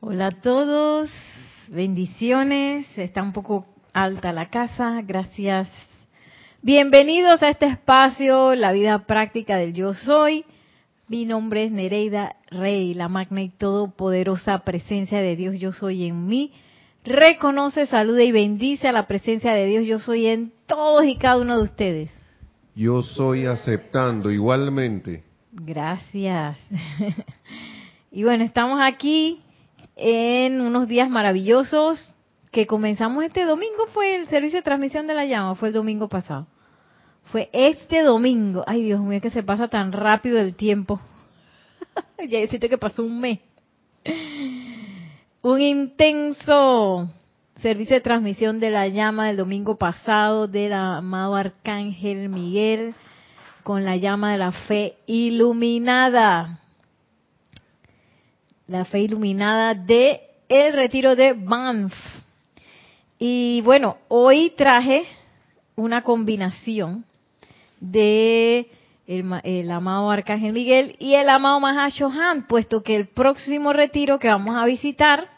Hola a todos, bendiciones. Está un poco alta la casa, gracias. Bienvenidos a este espacio, la vida práctica del yo soy. Mi nombre es Nereida Rey, la magna y todopoderosa presencia de Dios yo soy en mí. Reconoce, saluda y bendice a la presencia de Dios yo soy en todos y cada uno de ustedes. Yo soy aceptando igualmente. Gracias. y bueno, estamos aquí en unos días maravillosos que comenzamos este domingo. ¿Fue el servicio de transmisión de la llama? ¿Fue el domingo pasado? Fue este domingo. Ay, Dios mío, que se pasa tan rápido el tiempo. ya siento que pasó un mes. Un intenso servicio de transmisión de la llama del domingo pasado del amado Arcángel Miguel con la llama de la fe iluminada la fe iluminada de el retiro de Banff. Y bueno, hoy traje una combinación de el, amado Arcángel Miguel y el amado Mahashohan, puesto que el próximo retiro que vamos a visitar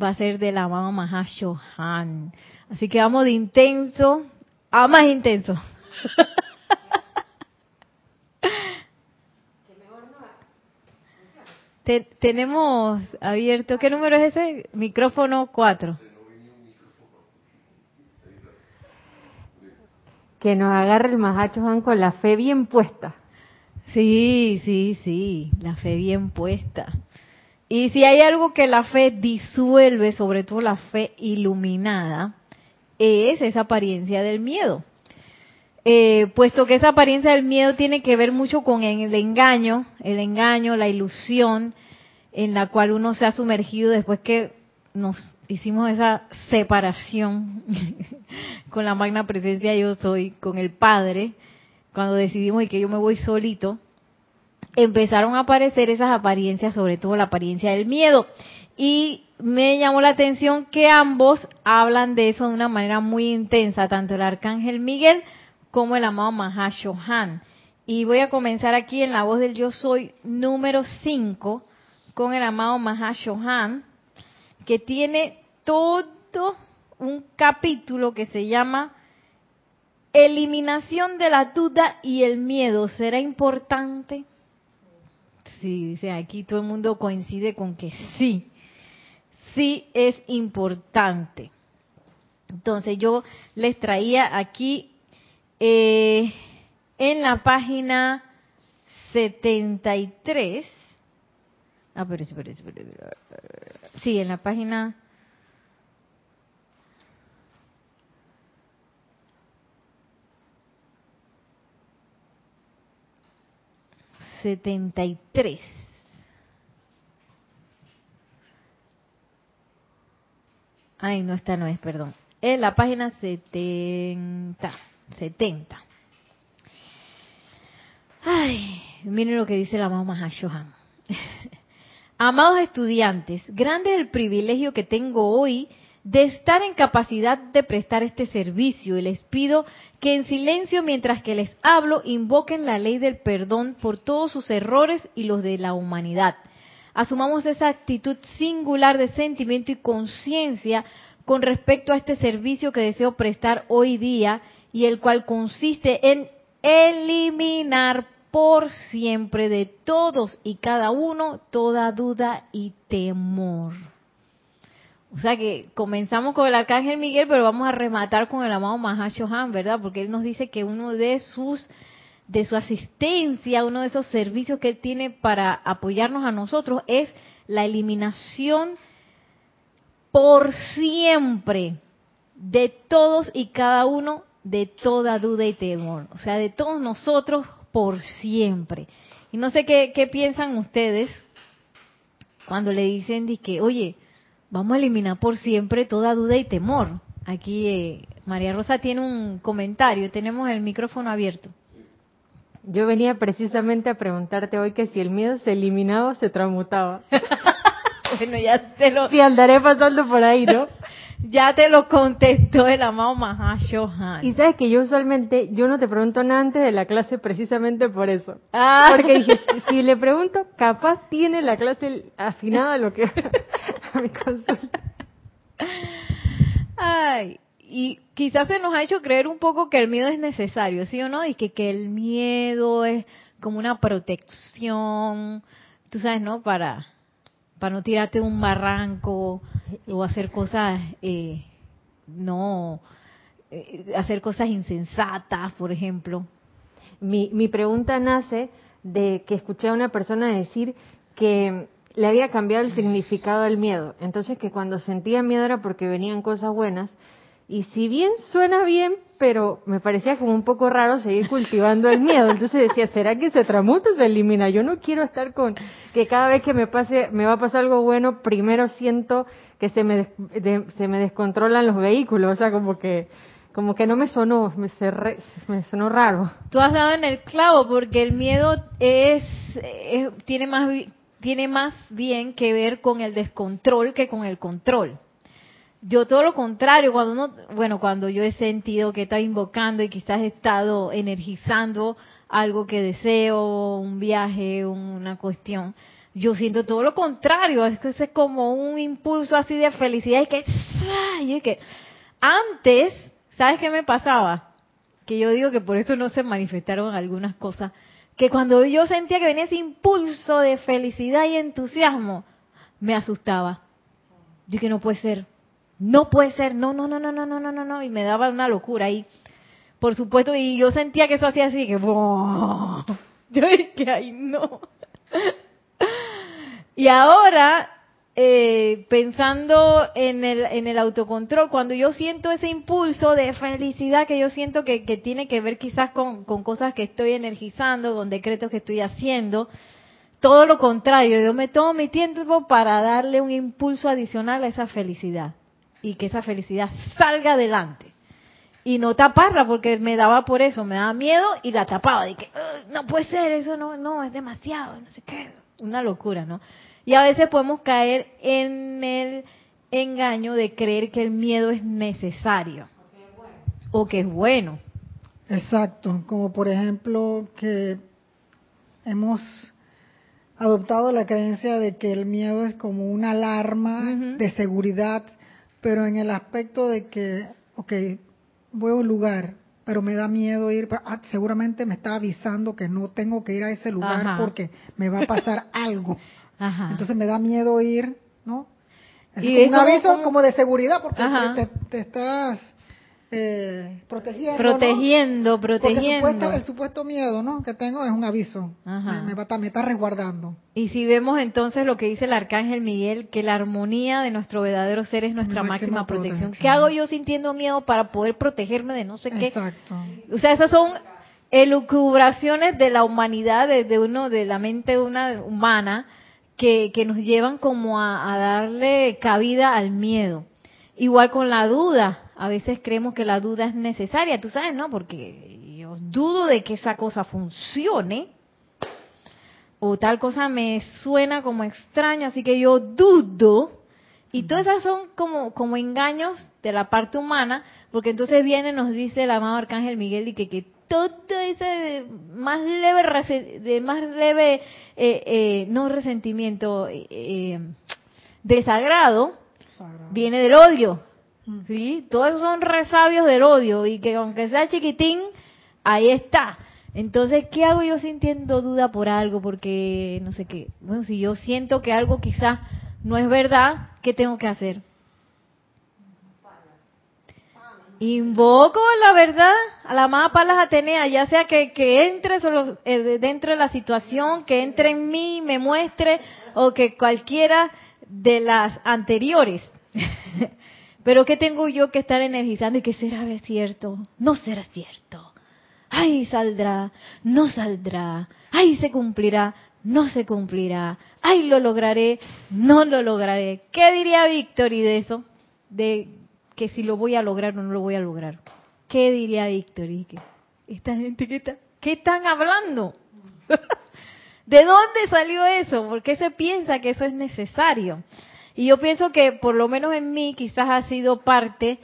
va a ser del amado Mahashohan. Así que vamos de intenso a más intenso. tenemos abierto, ¿qué número es ese? Micrófono 4. Que nos agarre el Mahacho Han con la fe bien puesta. Sí, sí, sí, la fe bien puesta. Y si hay algo que la fe disuelve, sobre todo la fe iluminada, es esa apariencia del miedo. Eh, puesto que esa apariencia del miedo tiene que ver mucho con el engaño, el engaño, la ilusión en la cual uno se ha sumergido después que nos hicimos esa separación con la magna presencia yo soy, con el Padre, cuando decidimos que yo me voy solito, empezaron a aparecer esas apariencias, sobre todo la apariencia del miedo. Y me llamó la atención que ambos hablan de eso de una manera muy intensa, tanto el arcángel Miguel como el amado Mahashohan. Y voy a comenzar aquí en la voz del yo soy número 5 con el amado Mahashohan, que tiene todo un capítulo que se llama Eliminación de la duda y el miedo. ¿Será importante? Sí, dice aquí todo el mundo coincide con que sí, sí es importante. Entonces yo les traía aquí eh, en la página 73, ah, pero, sí, en la página setenta y tres. Ay, no, esta no es, perdón. En la página setenta. 70. Ay, miren lo que dice la mamá Mahashohan. Amados estudiantes, grande es el privilegio que tengo hoy de estar en capacidad de prestar este servicio y les pido que en silencio mientras que les hablo invoquen la ley del perdón por todos sus errores y los de la humanidad. Asumamos esa actitud singular de sentimiento y conciencia con respecto a este servicio que deseo prestar hoy día y el cual consiste en eliminar por siempre de todos y cada uno toda duda y temor. O sea que comenzamos con el arcángel Miguel, pero vamos a rematar con el amado Mahashohan, ¿verdad? Porque él nos dice que uno de sus de su asistencia, uno de esos servicios que él tiene para apoyarnos a nosotros es la eliminación por siempre de todos y cada uno de toda duda y temor, o sea, de todos nosotros por siempre. Y no sé qué, piensan ustedes cuando le dicen que, oye, vamos a eliminar por siempre toda duda y temor. Aquí eh, María Rosa tiene un comentario, tenemos el micrófono abierto. Yo venía precisamente a preguntarte hoy que si el miedo se eliminaba o se transmutaba. bueno, ya te lo... Sí, andaré pasando por ahí, ¿no? Ya te lo contestó el amado Mahashohan. Y sabes que yo usualmente, yo no te pregunto nada antes de la clase precisamente por eso. Ah. Porque dije, si, si le pregunto, capaz tiene la clase afinada a lo que a mi consulta. Ay, y quizás se nos ha hecho creer un poco que el miedo es necesario, ¿sí o no? Y que, que el miedo es como una protección, tú sabes, ¿no? Para, para no tirarte un barranco o hacer cosas, eh, no, eh, hacer cosas insensatas, por ejemplo. Mi, mi pregunta nace de que escuché a una persona decir que le había cambiado el significado del miedo. Entonces que cuando sentía miedo era porque venían cosas buenas. Y si bien suena bien, pero me parecía como un poco raro seguir cultivando el miedo. Entonces decía, ¿será que se tramuta se elimina? Yo no quiero estar con que cada vez que me pase, me va a pasar algo bueno, primero siento que se me, de- se me descontrolan los vehículos. O sea, como que, como que no me sonó, me, cerré- me sonó raro. Tú has dado en el clavo porque el miedo es, es- tiene más tiene más bien que ver con el descontrol que con el control. Yo todo lo contrario, cuando uno, bueno, cuando yo he sentido que está invocando y quizás he estado energizando algo que deseo, un viaje, una cuestión, yo siento todo lo contrario, es que es como un impulso así de felicidad y que, y que antes, ¿sabes qué me pasaba? que yo digo que por eso no se manifestaron algunas cosas, que cuando yo sentía que venía ese impulso de felicidad y entusiasmo, me asustaba. Dije, no puede ser, no puede ser, no, no, no, no, no, no, no, no, no, y me daba una locura ahí. Por supuesto, y yo sentía que eso hacía así, que yo dije, ay, no. Y ahora, eh, pensando en el, en el autocontrol, cuando yo siento ese impulso de felicidad que yo siento que, que tiene que ver quizás con, con cosas que estoy energizando, con decretos que estoy haciendo, todo lo contrario, yo me tomo mi tiempo para darle un impulso adicional a esa felicidad y que esa felicidad salga adelante. Y no taparla porque me daba por eso, me daba miedo y la tapaba. Dije, "Ugh, no puede ser, eso no, no, es demasiado, no sé qué. Una locura, ¿no? Y a veces podemos caer en el engaño de creer que el miedo es necesario o que es bueno. Exacto, como por ejemplo que hemos adoptado la creencia de que el miedo es como una alarma de seguridad, pero en el aspecto de que, ok, voy a un lugar, pero me da miedo ir, pero, ah, seguramente me está avisando que no tengo que ir a ese lugar Ajá. porque me va a pasar algo. Ajá. Entonces me da miedo ir, ¿no? Es Y un aviso como- como de seguridad porque te estás eh, protegiendo. ¿no? protegiendo, protegiendo. supuesto- el supuesto miedo ¿no? que tengo es un aviso. Ajá. Me, está resguardando. Y si vemos entonces lo que dice el arcángel Miguel, que la armonía de nuestro verdadero ser es nuestra máxima, máxima protección. protección. ¿Qué hago yo sintiendo miedo para poder protegerme de no sé qué? Exacto. O sea, esas son elucubraciones de la humanidad, de, de uno, de la mente de una humana, que, que nos llevan como a, a darle cabida al miedo. Igual con la duda. A veces creemos que la duda es necesaria, tú sabes, ¿no? Porque yo dudo de que esa cosa funcione. O tal cosa me suena como extraño, así que yo dudo. Y todas esas son como, como engaños de la parte humana, porque entonces viene nos dice el amado Arcángel Miguel y que, que todo ese más leve, de más leve, eh, eh, no resentimiento, eh, eh, desagrado, Sagrado. viene del odio. ¿Sí? Todos son resabios del odio y que aunque sea chiquitín, ahí está. Entonces, ¿qué hago yo sintiendo duda por algo? Porque no sé qué. Bueno, si yo siento que algo quizás no es verdad, ¿qué tengo que hacer? Invoco la verdad a la amada Palas Atenea, ya sea que, que entre solo, eh, de- dentro de la situación, que entre en mí, me muestre, o que cualquiera de las anteriores. Pero ¿qué tengo yo que estar energizando y que será cierto? No será cierto. Ay, saldrá, no saldrá. Ay, se cumplirá, no se cumplirá. Ay, lo lograré, no lo lograré. ¿Qué diría Victory de eso? De que si lo voy a lograr o no lo voy a lograr. ¿Qué diría Victory? Que esta gente que está, ¿qué están hablando? ¿De dónde salió eso? ¿Por qué se piensa que eso es necesario? Y yo pienso que por lo menos en mí quizás ha sido parte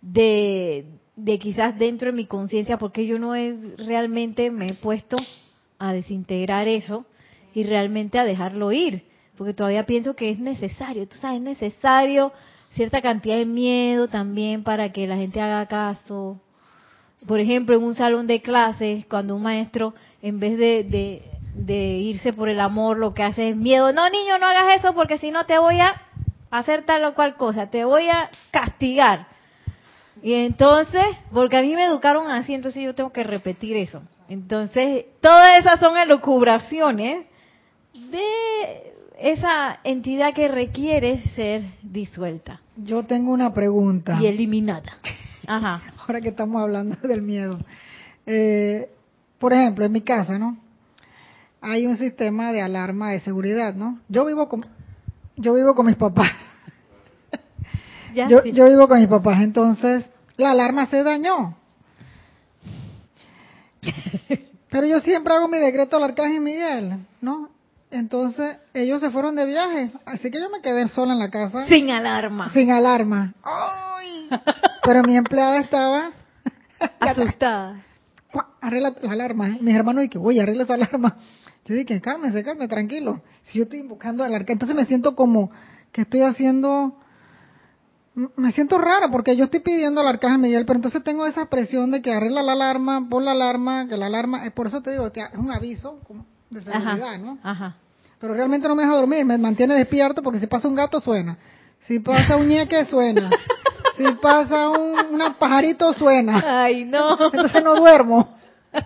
de, de quizás dentro de mi conciencia, porque yo no es realmente me he puesto a desintegrar eso y realmente a dejarlo ir, porque todavía pienso que es necesario, tú sabes, es necesario cierta cantidad de miedo también para que la gente haga caso. Por ejemplo, en un salón de clases, cuando un maestro, en vez de, de, irse por el amor, lo que hace es miedo, no niño, no hagas eso porque si no te voy a hacer tal o cual cosa, te voy a castigar. Y entonces, porque a mí me educaron así, entonces yo tengo que repetir eso. Entonces, todas esas son elucubraciones de esa entidad que requiere ser disuelta. Yo tengo una pregunta. Y eliminada. Ajá. Ahora que estamos hablando del miedo. Eh, por ejemplo, en mi casa, ¿no? Hay un sistema de alarma de seguridad, ¿no? Yo vivo con, yo vivo con mis papás. yo, yo vivo con mis papás, entonces la alarma se dañó. Pero yo siempre hago mi decreto al Arcángel Miguel, ¿no? Entonces, ellos se fueron de viaje, así que yo me quedé sola en la casa. Sin alarma. Sin alarma. ¡Ay! Pero mi empleada estaba asustada. Arregla la alarma. Mis hermanos dicen, oye, arregla esa alarma. Yo dije, cálmese, cálmese, tranquilo. Si yo estoy invocando al arca, entonces me siento como que estoy haciendo, me siento rara porque yo estoy pidiendo al arcángel Miguel, pero entonces tengo esa presión de que arregla la alarma, pon la alarma, que la alarma, por eso te digo que es un aviso de seguridad, ¿no? Ajá pero realmente no me deja dormir, me mantiene despierto porque si pasa un gato suena, si pasa un ñeque suena, si pasa un pajarito suena. Ay, no. Entonces no duermo.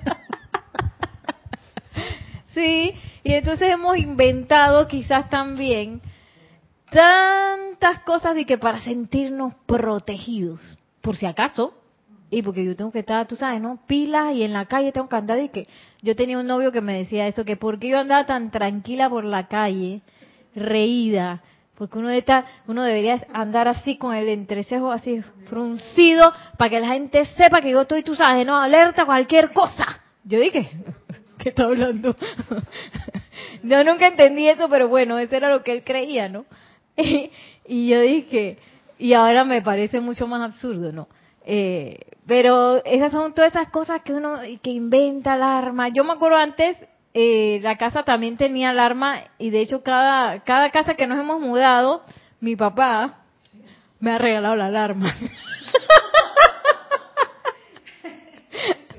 Sí, y entonces hemos inventado quizás también tantas cosas de que para sentirnos protegidos, por si acaso, y porque yo tengo que estar, tú sabes, ¿no? Pilas y en la calle tengo que andar y que yo tenía un novio que me decía eso, que porque yo andaba tan tranquila por la calle, reída, porque uno, está, uno debería andar así con el entrecejo así fruncido para que la gente sepa que yo estoy, tú sabes, no alerta a cualquier cosa. Yo dije, ¿qué está hablando? yo nunca entendí eso, pero bueno, eso era lo que él creía, ¿no? y yo dije, y ahora me parece mucho más absurdo, ¿no? Eh, pero esas son todas esas cosas que uno que inventa alarma. Yo me acuerdo antes, eh, la casa también tenía alarma y de hecho cada, cada casa que nos hemos mudado, mi papá me ha regalado la alarma.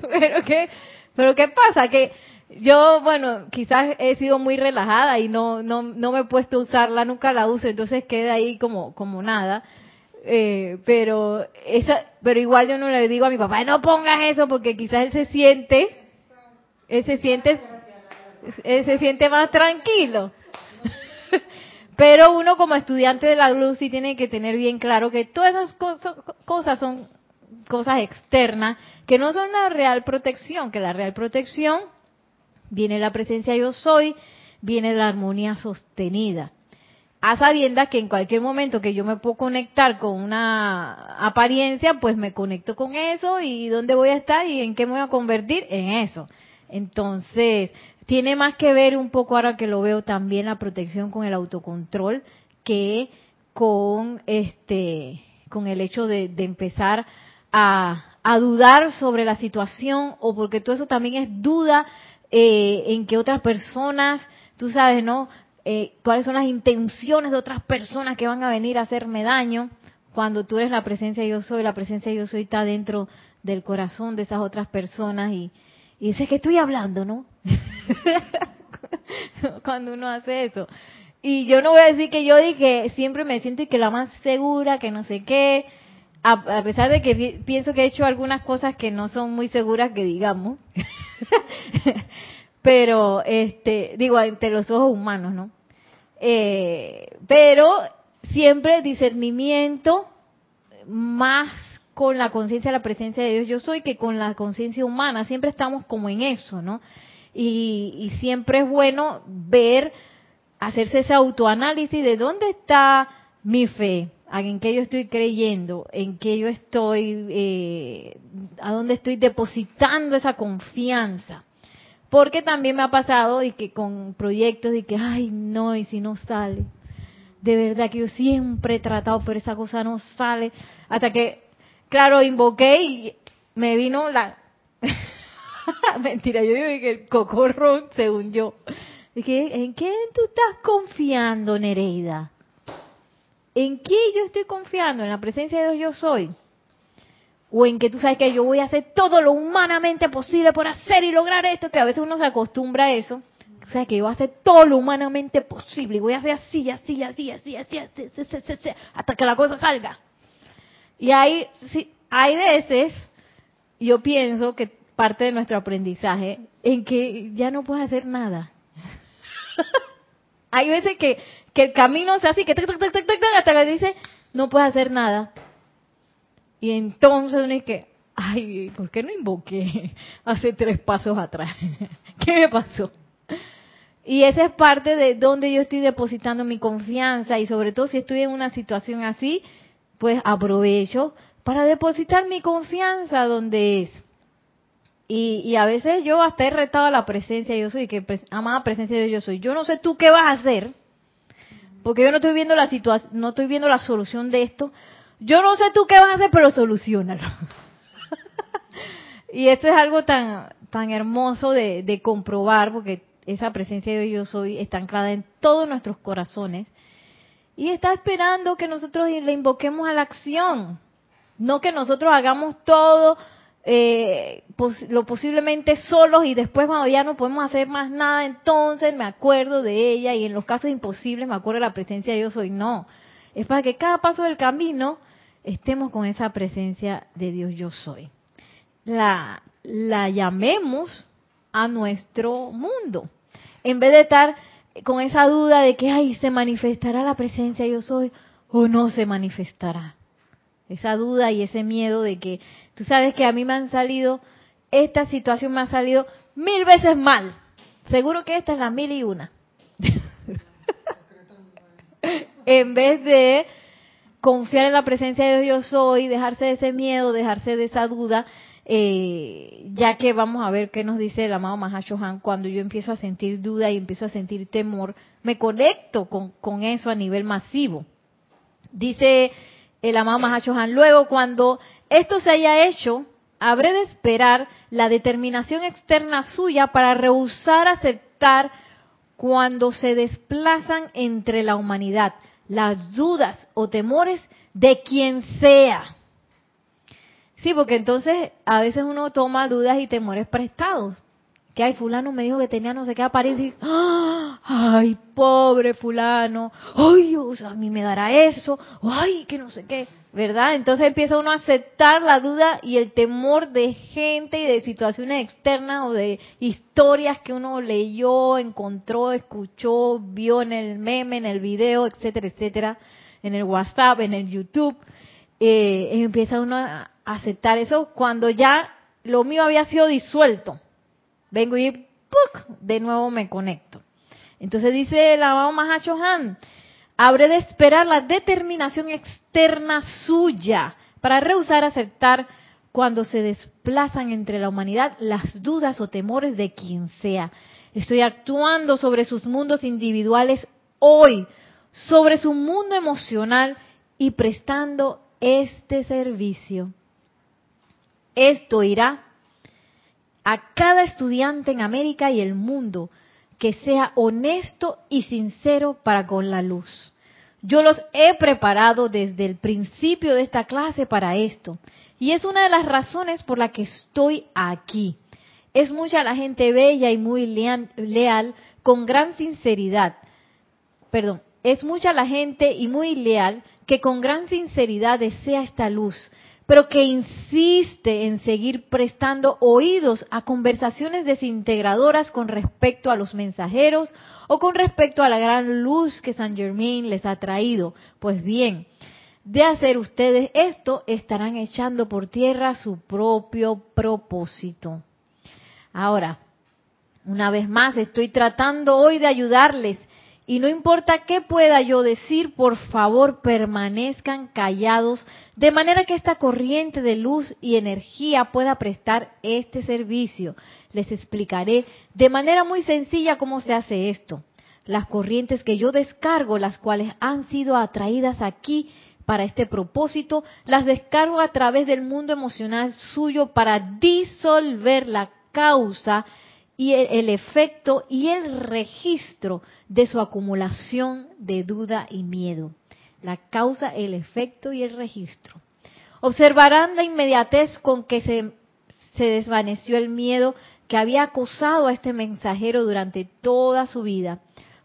pero qué, pero qué pasa que yo, bueno, quizás he sido muy relajada y no, no, no me he puesto a usarla, nunca la uso, entonces queda ahí como, como nada. Eh, pero esa, pero igual yo no le digo a mi papá, no pongas eso porque quizás él se siente, él se siente, él se siente más tranquilo. pero uno como estudiante de la luz sí tiene que tener bien claro que todas esas cosas, cosas son cosas externas que no son la real protección, que la real protección viene la presencia yo soy, viene la armonía sostenida a sabiendas que en cualquier momento que yo me puedo conectar con una apariencia, pues me conecto con eso y dónde voy a estar y en qué me voy a convertir en eso. Entonces, tiene más que ver un poco ahora que lo veo también la protección con el autocontrol que con este con el hecho de, empezar a, a, dudar sobre la situación o porque todo eso también es duda eh, en que otras personas, tú sabes, ¿no? Eh, cuáles son las intenciones de otras personas que van a venir a hacerme daño. Cuando tú eres la presencia yo soy, la presencia yo soy está dentro del corazón de esas otras personas y, y dices que estoy hablando, ¿no? Cuando uno hace eso. Y yo no voy a decir que yo dije, siempre me siento y que la más segura, que no sé qué, a, pesar de que pienso que he hecho algunas cosas que no son muy seguras que digamos. Pero, este, digo, entre los ojos humanos, ¿no? Eh, pero siempre discernimiento más con la conciencia de la presencia de Dios yo soy que con la conciencia humana. Siempre estamos como en eso, ¿no? Y, siempre es bueno ver, hacerse ese autoanálisis de dónde está mi fe, en qué yo estoy creyendo, en qué yo estoy, eh, a dónde estoy depositando esa confianza. Porque también me ha pasado y que con proyectos de que, ay, no, y si no sale. de verdad que yo siempre he tratado, pero esa cosa no sale. Hasta que, claro, invoqué y me vino la... Mentira, yo digo que el cocorrón, según yo. Dije, ¿en qué tú estás confiando, Nereida? ¿En qué yo estoy confiando? ¿En la presencia de Dios yo soy? ¿O en que tú sabes que yo voy a hacer todo lo humanamente posible por hacer y lograr esto? Que a veces uno se acostumbra a eso. O sea, que yo voy a hacer todo lo humanamente posible y voy a hacer así, así, así, así, así, así, así, así, así, hasta que la cosa salga. Y hay, sí, hay veces, yo pienso que parte de nuestro aprendizaje en que ya no puedes hacer nada. Hay veces que, que el camino se hace que tac, tac, hasta que dice, no puedes hacer nada. Y entonces uno es que, ay, ¿por qué no invoqué hace tres pasos atrás? ¿Qué me pasó? Y esa es parte de donde yo estoy depositando mi confianza y sobre todo si estoy en una situación así, pues aprovecho para depositar mi confianza donde es. Y, y a veces yo hasta he retado a la presencia de yo soy, que amada presencia de yo soy. Yo no sé tú qué vas a hacer, porque yo no estoy viendo la situación, no estoy viendo la solución de esto. Yo no sé tú qué vas a hacer, pero solucionalo. y esto es algo tan tan hermoso de, de comprobar, porque esa presencia de yo soy está anclada en todos nuestros corazones y está esperando que nosotros le invoquemos a la acción, no que nosotros hagamos todo eh, lo posiblemente solos y después cuando ya no podemos hacer más nada, entonces me acuerdo de ella y en los casos imposibles me acuerdo de la presencia de yo soy. No, es para que cada paso del camino estemos con esa presencia de Dios yo soy. La, la llamemos a nuestro mundo en vez de estar con esa duda de que, ay, se manifestará la presencia yo soy o no se manifestará. Esa duda y ese miedo de que, tú sabes que a mí me han salido, esta situación me ha salido mil veces mal. Seguro que esta es la mil y una. en vez de confiar en la presencia de Dios yo soy, dejarse de ese miedo, dejarse de esa duda eh, ya que vamos a ver qué nos dice el amado Mahashohan, cuando yo empiezo a sentir duda y empiezo a sentir temor, me conecto con, con eso a nivel masivo. Dice el amado Mahashohan, luego cuando esto se haya hecho, habré de esperar la determinación externa suya para rehusar aceptar cuando se desplazan entre la humanidad las dudas o temores de quien sea. Sí, porque entonces a veces uno toma dudas y temores prestados. Que ay, fulano me dijo que tenía no sé qué apariencia ¡Ah! ay, pobre fulano, ay, Dios, a mí me dará eso, ay, que no sé qué, ¿verdad? Entonces empieza uno a aceptar la duda y el temor de gente y de situaciones externas o de historias que uno leyó, encontró, escuchó, vio en el meme, en el video, etcétera, etcétera, en el WhatsApp, en el YouTube. Eh, empieza uno a aceptar eso cuando ya lo mío había sido disuelto. Vengo y ¡puc! de nuevo me conecto. Entonces dice el amado Mahachohan, habré de esperar la determinación externa suya para rehusar aceptar cuando se desplazan entre la humanidad las dudas o temores de quien sea. Estoy actuando sobre sus mundos individuales hoy, sobre su mundo emocional y prestando este servicio esto irá a cada estudiante en América y el mundo que sea honesto y sincero para con la luz. Yo los he preparado desde el principio de esta clase para esto. Y es una de las razones por la que estoy aquí. Es mucha la gente bella y muy leal, con gran sinceridad. Perdón, es mucha la gente y muy leal que con gran sinceridad desea esta luz, pero que insiste en seguir prestando oídos a conversaciones desintegradoras con respecto a los mensajeros o con respecto a la gran luz que San Germain les ha traído. Pues bien, de hacer ustedes esto, estarán echando por tierra su propio propósito. Ahora, una vez más, estoy tratando hoy de ayudarles y no importa qué pueda yo decir, por favor permanezcan callados, de manera que esta corriente de luz y energía pueda prestar este servicio. Les explicaré de manera muy sencilla cómo se hace esto. Las corrientes que yo descargo, las cuales han sido atraídas aquí para este propósito, las descargo a través del mundo emocional suyo para disolver la causa y el, efecto y el registro de su acumulación de duda y miedo. La causa, el efecto y el registro. Observarán la inmediatez con que se, se desvaneció el miedo que había acosado a este mensajero durante toda su vida,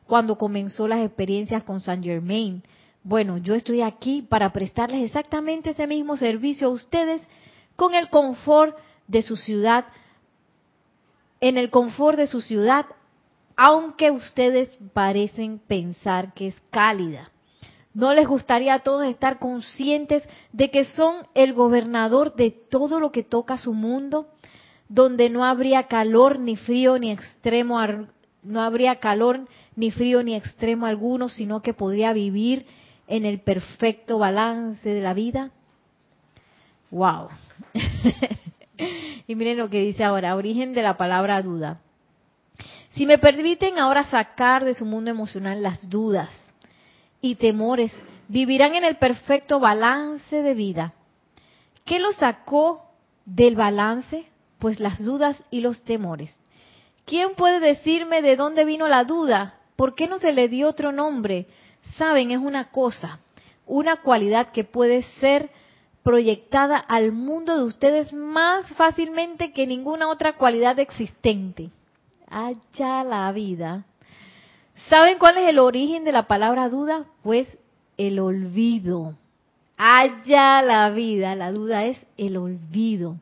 cuando comenzó las experiencias con Saint Germain. Bueno, yo estoy aquí para prestarles exactamente ese mismo servicio a ustedes con el confort de su ciudad, en el confort de su ciudad, aunque ustedes parecen pensar que es cálida. ¿No les gustaría a todos estar conscientes de que son el gobernador de todo lo que toca su mundo? Donde no habría calor ni frío ni extremo, no habría calor ni frío ni extremo alguno, sino que podría vivir en el perfecto balance de la vida. Wow. y miren lo que dice ahora, origen de la palabra duda. Si me permiten ahora sacar de su mundo emocional las dudas y temores, vivirán en el perfecto balance de vida. ¿Qué lo sacó del balance? Pues las dudas y los temores. ¿Quién puede decirme de dónde vino la duda? ¿Por qué no se le dio otro nombre? Saben, es una cosa, una cualidad que puede ser proyectada al mundo de ustedes más fácilmente que ninguna otra cualidad existente. Allá la vida. ¿Saben cuál es el origen de la palabra duda? Pues el olvido. Allá la vida, la duda es el olvido.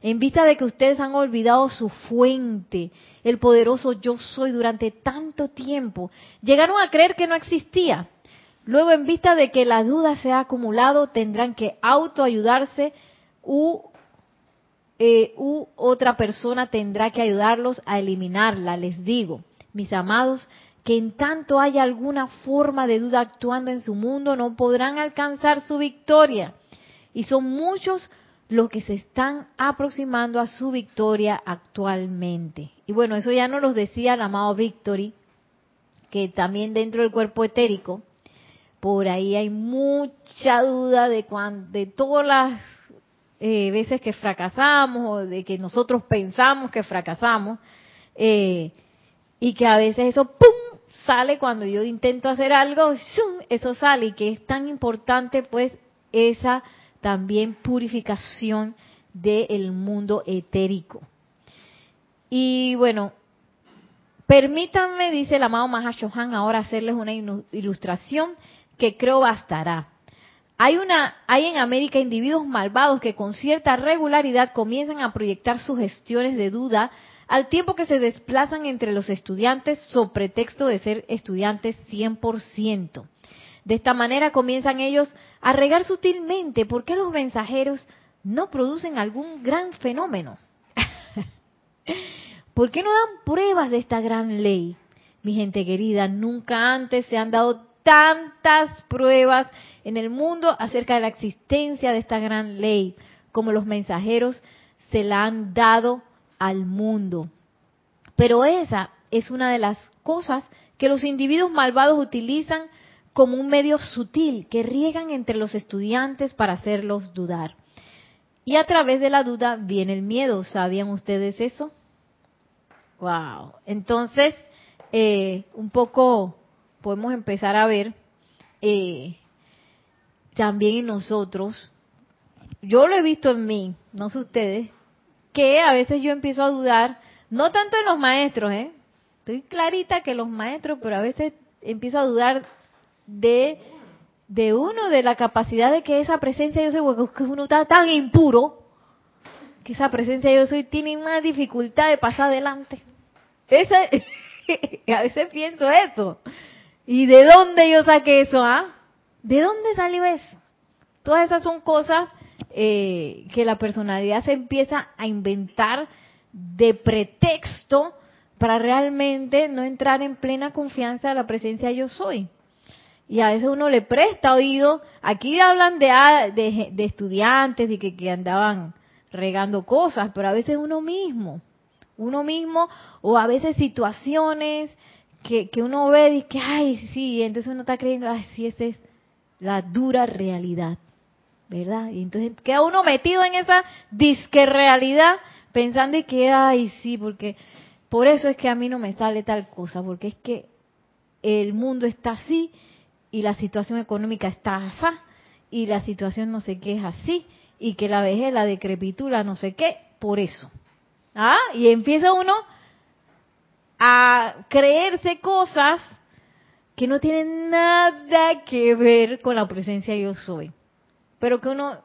En vista de que ustedes han olvidado su fuente, el poderoso yo soy durante tanto tiempo, llegaron a creer que no existía. Luego, en vista de que la duda se ha acumulado, tendrán que autoayudarse u, eh, u otra persona tendrá que ayudarlos a eliminarla. Les digo, mis amados, que en tanto haya alguna forma de duda actuando en su mundo, no podrán alcanzar su victoria. Y son muchos los que se están aproximando a su victoria actualmente. Y bueno, eso ya nos lo decía el amado Victory, que también dentro del cuerpo etérico, por ahí hay mucha duda de, de todas las eh, veces que fracasamos o de que nosotros pensamos que fracasamos eh, y que a veces eso ¡pum! sale cuando yo intento hacer algo, eso sale y que es tan importante pues esa también purificación del mundo etérico. Y bueno, permítanme, dice el amado Mahashohan, ahora hacerles una ilustración que creo bastará. Hay, una, hay en América individuos malvados que con cierta regularidad comienzan a proyectar sugestiones de duda al tiempo que se desplazan entre los estudiantes sobre pretexto de ser estudiantes 100%. De esta manera comienzan ellos a regar sutilmente por qué los mensajeros no producen algún gran fenómeno. ¿Por qué no dan pruebas de esta gran ley? Mi gente querida, nunca antes se han dado tantas pruebas en el mundo acerca de la existencia de esta gran ley, como los mensajeros se la han dado al mundo. Pero esa es una de las cosas que los individuos malvados utilizan como un medio sutil que riegan entre los estudiantes para hacerlos dudar. Y a través de la duda viene el miedo. ¿Sabían ustedes eso? Wow. Entonces, eh, un poco podemos empezar a ver eh, también en nosotros, yo lo he visto en mí, no sé ustedes, que a veces yo empiezo a dudar, no tanto en los maestros, ¿eh? Estoy clarita que los maestros, pero a veces empiezo a dudar de, de uno, de la capacidad de que esa presencia yo soy, que uno está tan impuro, que esa presencia yo soy tiene una dificultad de pasar adelante. Esa, a veces pienso eso. ¿Y de dónde yo saqué eso? Ah? ¿De dónde salió eso? Todas esas son cosas eh, que la personalidad se empieza a inventar de pretexto para realmente no entrar en plena confianza de la presencia yo soy. Y a veces uno le presta oído. Aquí hablan de, ah, de, estudiantes y que, que andaban regando cosas, pero a veces uno mismo, uno mismo, o a veces situaciones que, que uno ve y que, ay, sí, entonces uno está creyendo, ay, sí, esa es la dura realidad, ¿verdad? Y entonces queda uno metido en esa disque realidad pensando y que, ay, sí, porque por eso es que a mí no me sale tal cosa, porque es que el mundo está así y la situación económica está así y la situación no sé qué es así y que la vejez, la decrepitura, no sé qué, por eso. ¿Ah? Y empieza uno a creerse cosas que no tienen nada que ver con la presencia yo soy. Pero que uno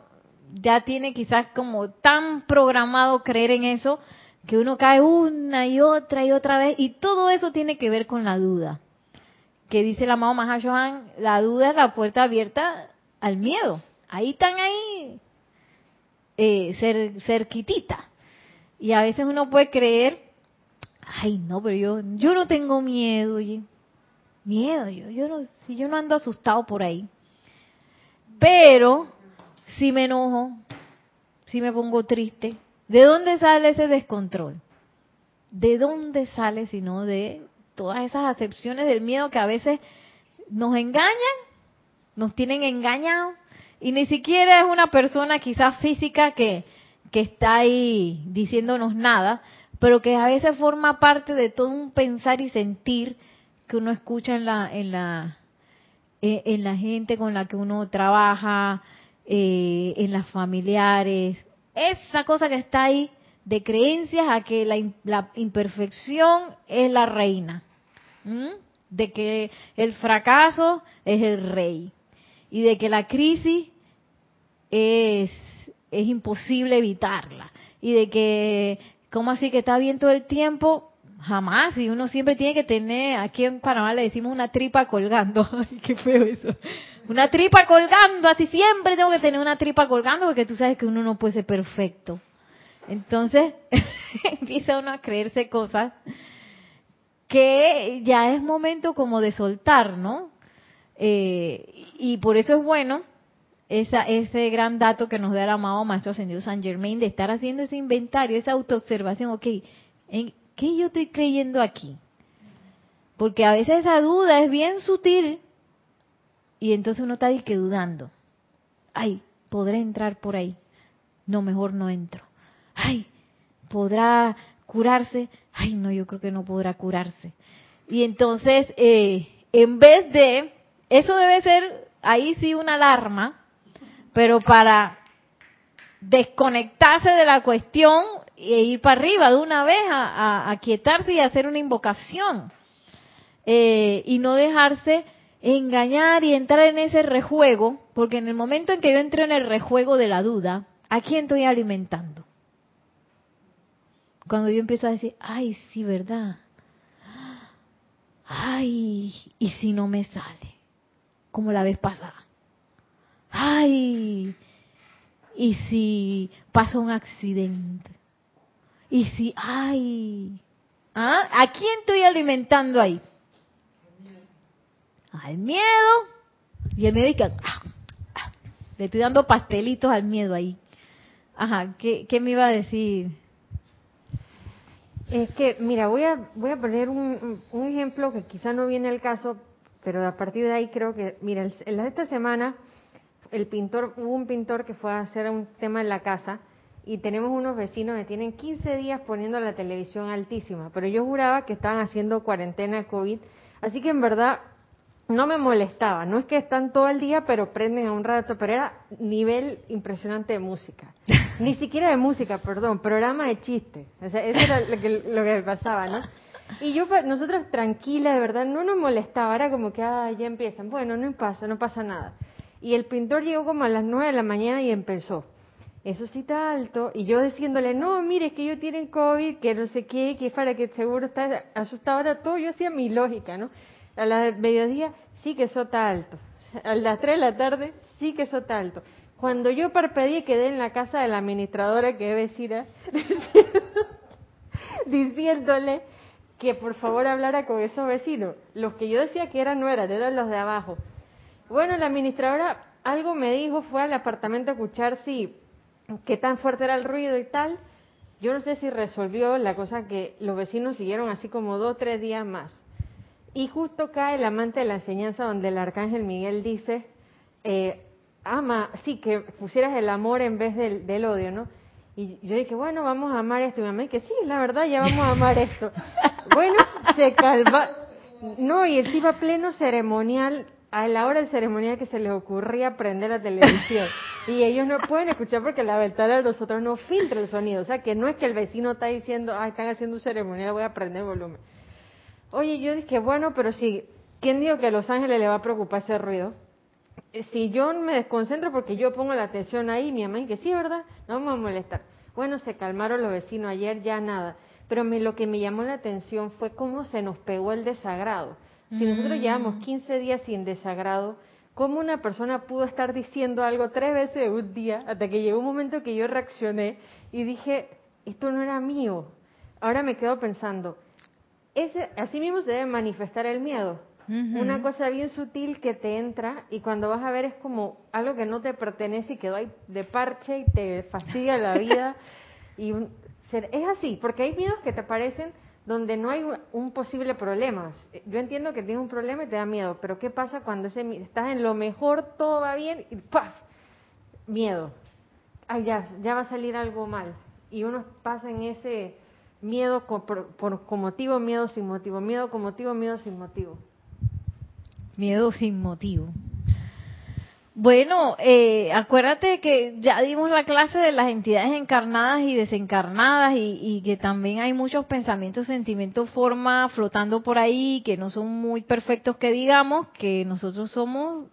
ya tiene quizás como tan programado creer en eso que uno cae una y otra y otra vez y todo eso tiene que ver con la duda. Que dice el amado Mahashohan, la duda es la puerta abierta al miedo. Ahí están ahí eh, cer, cerquitita. Y a veces uno puede creer, ay no, pero yo, yo no tengo miedo, oye. Miedo, yo, yo no, si yo no ando asustado por ahí. Pero si me enojo, si me pongo triste, ¿de dónde sale ese descontrol? ¿De dónde sale sino de todas esas acepciones del miedo que a veces nos engañan, nos tienen engañados? Y ni siquiera es una persona quizás física que, que está ahí diciéndonos nada, pero que a veces forma parte de todo un pensar y sentir que uno escucha en la, en la, eh, en la gente con la que uno trabaja, eh, en las familiares, esa cosa que está ahí de creencias a que la, la imperfección es la reina, de que el fracaso es el rey y de que la crisis es, es imposible evitarla y de que, ¿cómo así que está bien todo el tiempo? Jamás, y uno siempre tiene que tener, aquí en Panamá le decimos una tripa colgando, Ay, qué feo eso, una tripa colgando, así siempre tengo que tener una tripa colgando porque tú sabes que uno no puede ser perfecto. Entonces empieza uno a creerse cosas que ya es momento como de soltar, ¿no? Eh, y por eso es bueno esa, ese gran dato que nos da el amado Maestro Ascendido San Germain de estar haciendo ese inventario, esa autoobservación, ok, ¿en qué yo estoy creyendo aquí? Porque a veces esa duda es bien sutil y entonces uno está que dudando. Ay, ¿podré entrar por ahí? No, mejor no entro. Ay, ¿podrá curarse? Ay, no, yo creo que no podrá curarse. Y entonces, eh, en vez de, eso debe ser ahí sí una alarma, pero para desconectarse de la cuestión e ir para arriba de una vez a, quietarse y hacer una invocación. Eh, y no dejarse engañar y entrar en ese rejuego, porque en el momento en que yo entro en el rejuego de la duda, ¿a quién estoy alimentando? Cuando yo empiezo a decir, ay, sí, ¿verdad? Ay, ¿y si no me sale? Como la vez pasada. Ay, ¿y si pasa un accidente? ¿Y si, ay? ¿Ah? ¿A quién estoy alimentando ahí? al miedo y el miedo ah, ah, le estoy dando pastelitos al miedo ahí. Ajá, ¿qué, ¿qué, me iba a decir? Es que, mira, voy a, voy a poner un, un ejemplo que quizá no viene al caso, pero a partir de ahí creo que, mira, en esta semana el pintor, hubo un pintor que fue a hacer un tema en la casa y tenemos unos vecinos que tienen 15 días poniendo la televisión altísima, pero yo juraba que estaban haciendo cuarentena COVID, así que en verdad no me molestaba. No es que están todo el día, pero prenden a un rato, pero era nivel impresionante de música. Ni siquiera de música, perdón, programa de chistes. O sea, eso era lo que, lo que pasaba, ¿no? Y yo, pues, nosotros tranquilas, de verdad, no nos molestaba. Era como que, ah, ya empiezan. Bueno, no pasa, no pasa nada. Y el pintor llegó como a las nueve de la mañana y empezó. Eso sí está alto. Y yo diciéndole, no, mire, es que ellos tienen COVID, que no sé qué, que para que seguro está asustado. Ahora todo, yo hacía mi lógica, ¿no? a las mediodía sí que eso está alto. A las 3 de la tarde sí que eso está alto. Cuando yo parpadeé quedé en la casa de la administradora que es vecina, diciéndole que por favor hablara con esos vecinos. Los que yo decía que eran no eran, eran los de abajo. Bueno, la administradora algo me dijo, fue al apartamento a escuchar si qué tan fuerte era el ruido y tal. Yo no sé si resolvió la cosa que los vecinos siguieron así como dos o tres días más. Y justo cae el amante de la enseñanza donde el arcángel Miguel dice, eh, ama, sí, que pusieras el amor en vez del, del odio, ¿no? Y yo dije, bueno, vamos a amar esto. Y mi mamá que sí, la verdad, ya vamos a amar esto. bueno, se calma. No, y él iba pleno ceremonial, a la hora del ceremonial que se les ocurría prender la televisión. Y ellos no pueden escuchar porque la ventana de nosotros no filtra el sonido. O sea, que no es que el vecino está diciendo, ah, están haciendo un ceremonial, voy a prender el volumen. Oye, yo dije, bueno, pero sí, ¿quién dijo que a Los Ángeles le va a preocupar ese ruido? Eh, si yo me desconcentro porque yo pongo la atención ahí, mi mamá dice, sí, ¿verdad? No vamos a molestar. Bueno, se calmaron los vecinos ayer, ya nada. Pero me, lo que me llamó la atención fue cómo se nos pegó el desagrado. Si nosotros llevamos 15 días sin desagrado, ¿cómo una persona pudo estar diciendo algo tres veces un día hasta que llegó un momento que yo reaccioné y dije, esto no era mío? Ahora me quedo pensando, ese, así mismo se debe manifestar el miedo. Una cosa bien sutil que te entra y cuando vas a ver es como algo que no te pertenece y quedó ahí de parche y te fastidia la vida. y es así, porque hay miedos que te parecen donde no hay un posible problema. Yo entiendo que tienes un problema y te da miedo, pero ¿qué pasa cuando ese, estás en lo mejor, todo va bien y ¡paf! Miedo. Ay, ya, ya va a salir algo mal. Y uno pasa en ese miedo por, con motivo, miedo sin motivo, miedo con motivo, miedo sin motivo. Miedo sin motivo. Bueno, eh, acuérdate que ya dimos la clase de las entidades encarnadas y desencarnadas y, que también hay muchos pensamientos, sentimientos, formas flotando por ahí que no son muy perfectos que digamos, que nosotros somos,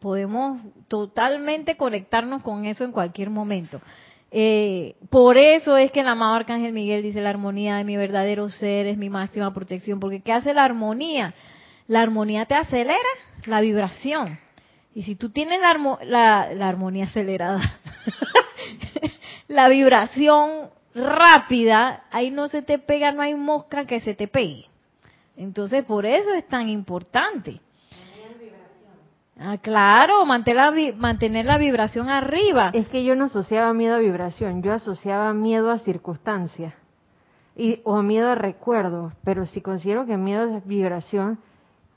podemos totalmente conectarnos con eso en cualquier momento. Eh, por eso es que el amado Arcángel Miguel dice la armonía de mi verdadero ser es mi máxima protección, porque ¿qué hace la armonía? La armonía te acelera la vibración y si tú tienes la, la, armonía acelerada, la vibración rápida, ahí no se te pega, no hay mosca que se te pegue. Entonces, por eso es tan importante. Ah, claro, mantener la, mantener la vibración arriba. Es que yo no asociaba miedo a vibración, yo asociaba miedo a circunstancias y, o miedo a recuerdos, pero si considero que miedo es vibración,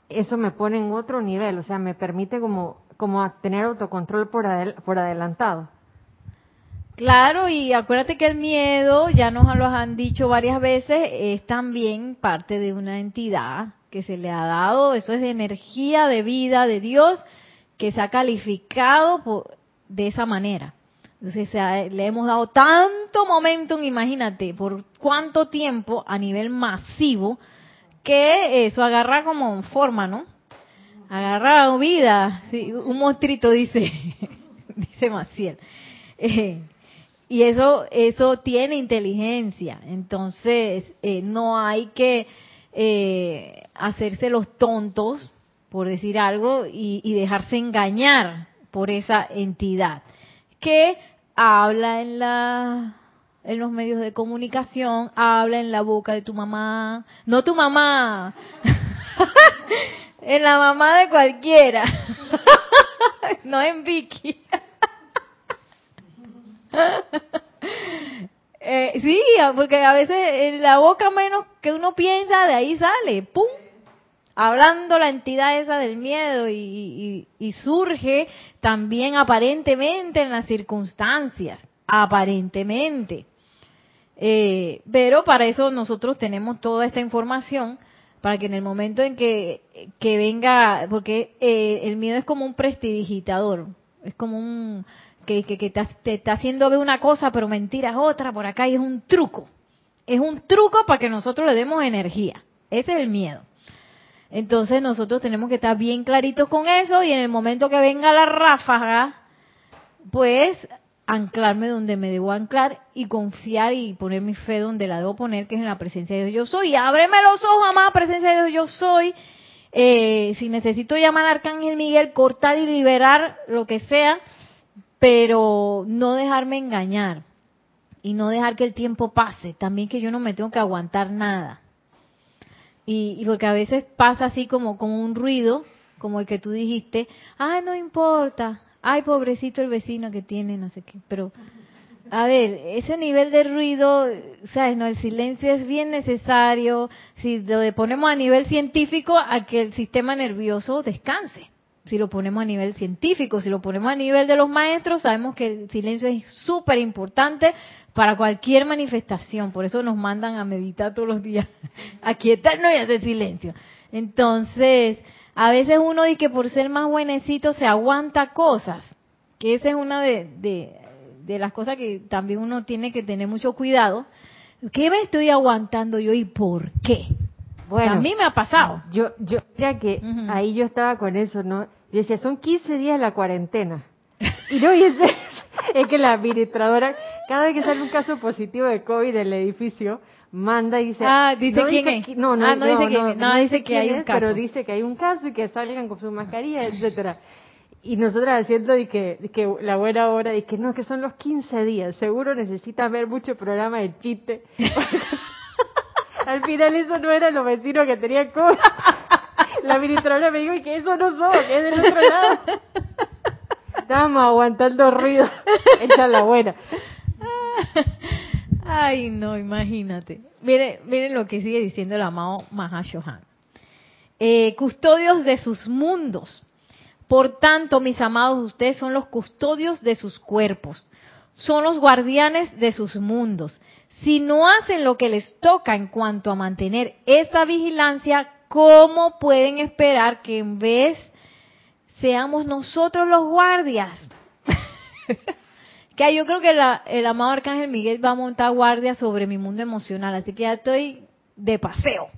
eso me pone en otro nivel, o sea, me permite como como tener autocontrol por, por adelantado. Claro, y acuérdate que el miedo, ya nos lo han dicho varias veces, es también parte de una entidad que se le ha dado, eso es de energía de vida de Dios que se ha calificado de esa manera. Entonces le hemos dado tanto momentum, imagínate, por cuánto tiempo a nivel masivo, que eso agarra como forma, ¿no? Agarrado vida, un monstruito dice, dice Maciel. Eh, y eso, eso tiene inteligencia, entonces eh, no hay que eh, hacerse los tontos, por decir algo, y, y dejarse engañar por esa entidad que habla en la en los medios de comunicación, habla en la boca de tu mamá, no tu mamá, En la mamá de cualquiera. no en Vicky. eh, sí, porque a veces en la boca menos que uno piensa, de ahí sale, ¡pum! Hablando la entidad esa del miedo y, y surge también aparentemente en las circunstancias, aparentemente. Eh, pero para eso nosotros tenemos toda esta información para que en el momento en que, venga, porque eh, el miedo es como un prestidigitador, es como un que, te, está haciendo ver una cosa, pero mentira otra por acá y es un truco. Es un truco para que nosotros le demos energía. Ese es el miedo. Entonces nosotros tenemos que estar bien claritos con eso y en el momento que venga la ráfaga, pues anclarme donde me debo anclar y confiar y poner mi fe donde la debo poner, que es en la presencia de Dios yo soy. ábreme los ojos, amada presencia de Dios yo soy. Eh, si necesito llamar a Arcángel Miguel, cortar y liberar lo que sea, pero no dejarme engañar y no dejar que el tiempo pase. También que yo no me tengo que aguantar nada. Y, y porque a veces pasa así como, como un ruido, como el que tú dijiste, ah, no importa, ay, pobrecito el vecino que tiene, no sé qué, pero a ver, ese nivel de ruido, sabes, no, el silencio es bien necesario. Si lo ponemos a nivel científico, a que el sistema nervioso descanse. Si lo ponemos a nivel científico, si lo ponemos a nivel de los maestros, sabemos que el silencio es súper importante para cualquier manifestación. Por eso nos mandan a meditar todos los días, a quietarnos y hacer silencio. Entonces, a veces uno dice que por ser más buenecito se aguanta cosas, que esa es una de, de, las cosas que también uno tiene que tener mucho cuidado. ¿Qué me estoy aguantando yo y por qué? Bueno, a mí me ha pasado. Yo, yo, mira que ahí yo estaba con eso, ¿no? Yo decía, son 15 días la cuarentena. Y no, y es, es que la administradora, cada vez que sale un caso positivo de COVID en el edificio, manda y dice ah dice quién es no no, ah, no, dice que no, dice que hay un caso pero dice que hay un caso y que salgan con su mascarilla etcétera. Y nosotras haciendo que, que la buena hora y que no que son los 15 días seguro necesitas ver mucho programa de chiste. Al final eso no era los vecinos que tenían COVID la administradora me dijo y que eso no son que es del otro lado estábamos aguantando ruido. Echa la buena Ay, no, imagínate. Miren, miren lo que sigue diciendo el amado Mahashohan. Eh, custodios de sus mundos. Por tanto, mis amados, ustedes son los custodios de sus cuerpos. Son los guardianes de sus mundos. Si no hacen lo que les toca en cuanto a mantener esa vigilancia, ¿cómo pueden esperar que en vez seamos nosotros los guardias? Que yo creo que el amado Arcángel Miguel va a montar guardia sobre mi mundo emocional, así que ya estoy de paseo.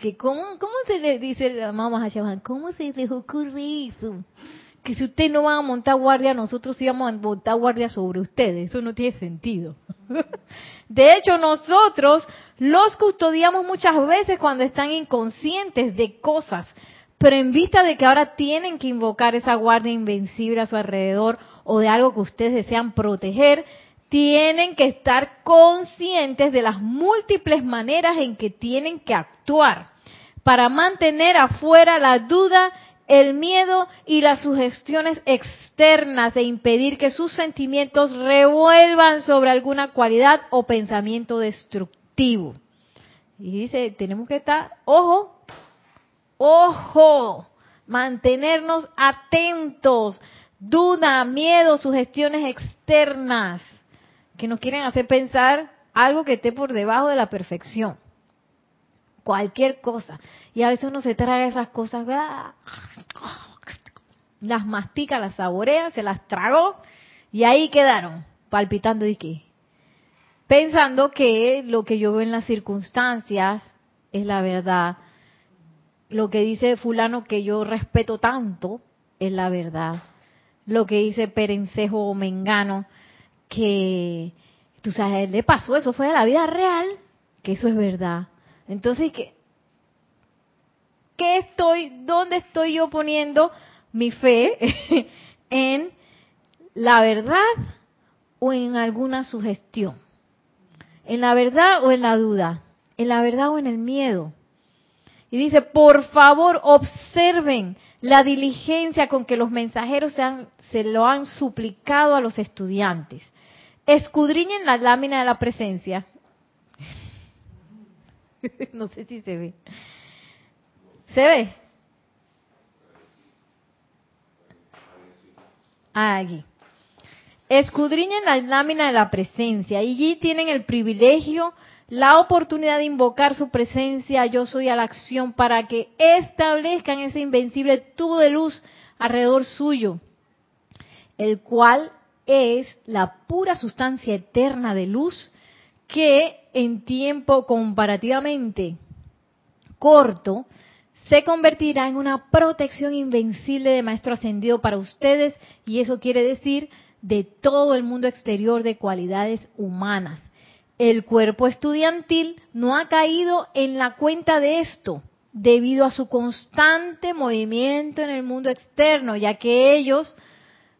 Que ¿cómo, ¿Cómo se le dice el amado Mahashohan? ¿Cómo se les ocurre eso? Que si usted no va a montar guardia, nosotros íbamos a montar guardia sobre ustedes. Eso no tiene sentido. De hecho, nosotros los custodiamos muchas veces cuando están inconscientes de cosas, pero en vista de que ahora tienen que invocar esa guardia invencible a su alrededor o de algo que ustedes desean proteger, tienen que estar conscientes de las múltiples maneras en que tienen que actuar para mantener afuera la duda, el miedo y las sugestiones externas e impedir que sus sentimientos revuelvan sobre alguna cualidad o pensamiento destructivo. Y dice, tenemos que estar, ojo, ojo, mantenernos atentos duda, miedo, sugestiones externas que nos quieren hacer pensar algo que esté por debajo de la perfección. Cualquier cosa. Y a veces uno se traga esas cosas, las mastica, las saborea, se las tragó y ahí quedaron, palpitando y qué. Pensando que lo que yo veo en las circunstancias es la verdad. Lo que dice fulano que yo respeto tanto es la verdad lo que dice Perencejo Mengano, que tú sabes, le pasó, eso fue de la vida real, que eso es verdad. Entonces, ¿qué, qué estoy, dónde estoy yo poniendo mi fe en la verdad o en alguna sugestión? ¿En la verdad o en la duda? ¿En la verdad o en el miedo? Y dice, por favor, observen la diligencia con que los mensajeros se han se lo han suplicado a los estudiantes. Escudriñen la lámina de la presencia. no sé si se ve. ¿Se ve? Ah, aquí. Escudriñen la lámina de la presencia y allí tienen el privilegio, la oportunidad de invocar su presencia, yo soy a la acción, para que establezcan ese invencible tubo de luz alrededor suyo el cual es la pura sustancia eterna de luz que en tiempo comparativamente corto se convertirá en una protección invencible de Maestro Ascendido para ustedes y eso quiere decir de todo el mundo exterior de cualidades humanas. El cuerpo estudiantil no ha caído en la cuenta de esto debido a su constante movimiento en el mundo externo, ya que ellos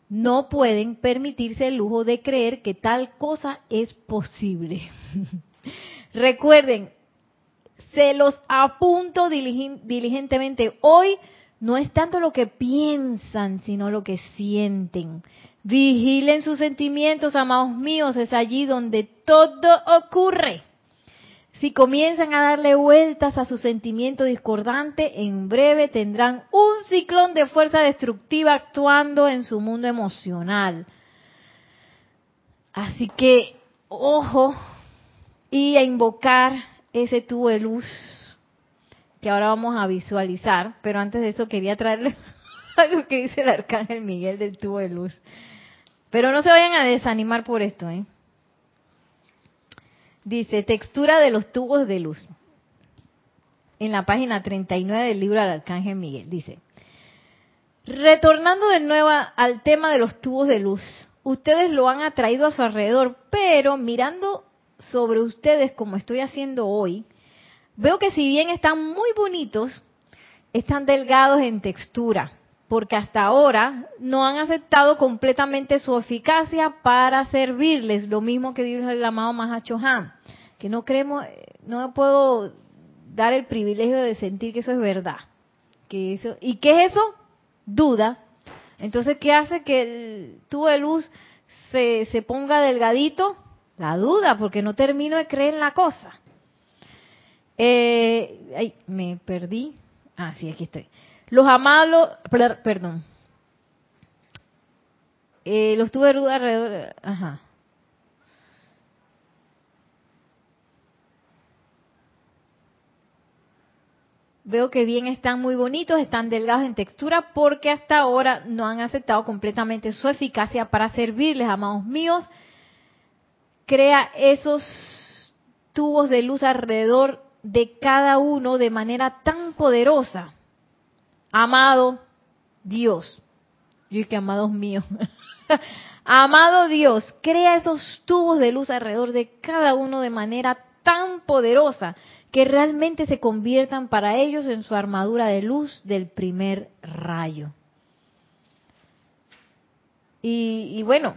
no pueden permitirse el lujo de creer que tal cosa es posible. Recuerden, se los apunto diligentemente hoy no es tanto lo que piensan, sino lo que sienten. Vigilen sus sentimientos, amados míos, es allí donde todo ocurre. Si comienzan a darle vueltas a su sentimiento discordante, en breve tendrán un ciclón de fuerza destructiva actuando en su mundo emocional. Así que, ojo, y a invocar ese tubo de luz que ahora vamos a visualizar, pero antes de eso quería traerle algo que dice el arcángel Miguel del tubo de luz. Pero no se vayan a desanimar por esto, ¿eh? Dice, textura de los tubos de luz. En la página 39 del libro del Arcángel Miguel. Dice, retornando de nuevo al tema de los tubos de luz, ustedes lo han atraído a su alrededor, pero mirando sobre ustedes como estoy haciendo hoy, veo que si bien están muy bonitos, están delgados en textura, porque hasta ahora no han aceptado completamente su eficacia para servirles, lo mismo que dijo el amado Mahacho Han, que no creemos, no puedo dar el privilegio de sentir que eso es verdad. Que eso, ¿Y qué es eso? Duda. Entonces, ¿qué hace que el tubo de luz se, se ponga delgadito? La duda, porque no termino de creer en la cosa. Eh, ay, me perdí. Ah, sí, aquí estoy. Los amados, perdón. Eh, los tuve alrededor. Ajá. Veo que bien están muy bonitos, están delgados en textura porque hasta ahora no han aceptado completamente su eficacia para servirles, amados míos. Crea esos tubos de luz alrededor de cada uno de manera tan poderosa amado Dios. Yo que amados míos. amado Dios, crea esos tubos de luz alrededor de cada uno de manera tan poderosa que realmente se conviertan para ellos en su armadura de luz del primer rayo. Y, y bueno,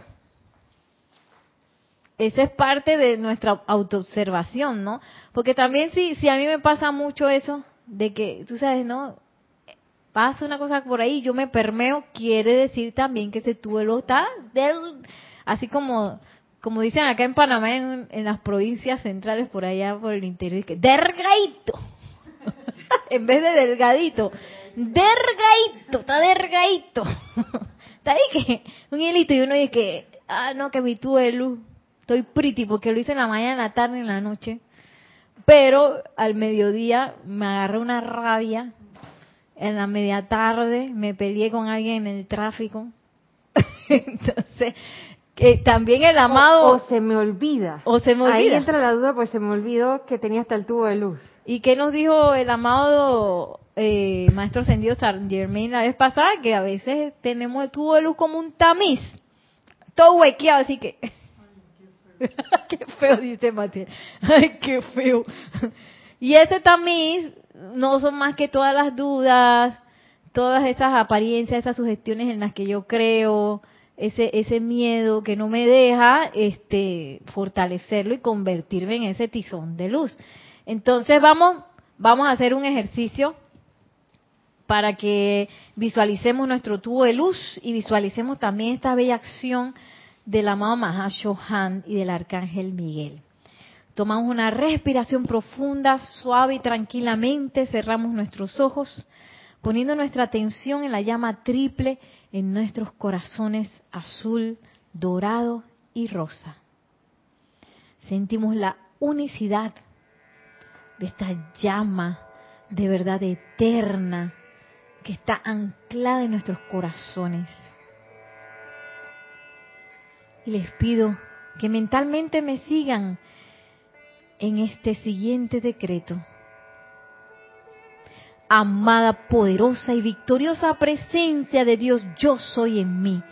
esa es parte de nuestra autoobservación, ¿no? Porque también si, si a mí me pasa mucho eso, de que, tú sabes, ¿no? pasa una cosa por ahí, yo me permeo, quiere decir también que ese tubo está del, así como como dicen acá en Panamá, en, las provincias centrales, por allá por el interior, que dergadito, en vez de delgadito, dergadito, está dergadito, está ahí que un hilito y uno dice que, ah, no, que mi luz, estoy pretty porque lo hice en la mañana, en la tarde, en la noche, pero al mediodía me agarré una rabia en la media tarde me peleé con alguien en el tráfico. Entonces, que también el amado... O, se me olvida. O se me olvida. Ahí entra la duda, pues se me olvidó que tenía hasta el tubo de luz. ¿Y qué nos dijo el amado eh, Maestro Ascendido San Germain la vez pasada? Que a veces tenemos el tubo de luz como un tamiz. Todo huequeado, así que... qué feo, dice Matías. Ay, qué feo. y ese tamiz no son más que todas las dudas, todas esas apariencias, esas sugestiones en las que yo creo, ese ese miedo que no me deja este fortalecerlo y convertirme en ese tizón de luz. Entonces vamos vamos a hacer un ejercicio para que visualicemos nuestro tubo de luz y visualicemos también esta bella acción del amado Mahashohan y del arcángel Miguel. Tomamos una respiración profunda, suave y tranquilamente, cerramos nuestros ojos, poniendo nuestra atención en la llama triple en nuestros corazones azul, dorado y rosa. Sentimos la unicidad de esta llama de verdad eterna que está anclada en nuestros corazones. Les pido que mentalmente me sigan en este siguiente decreto. Amada, poderosa y victoriosa presencia de Dios, yo soy en mí.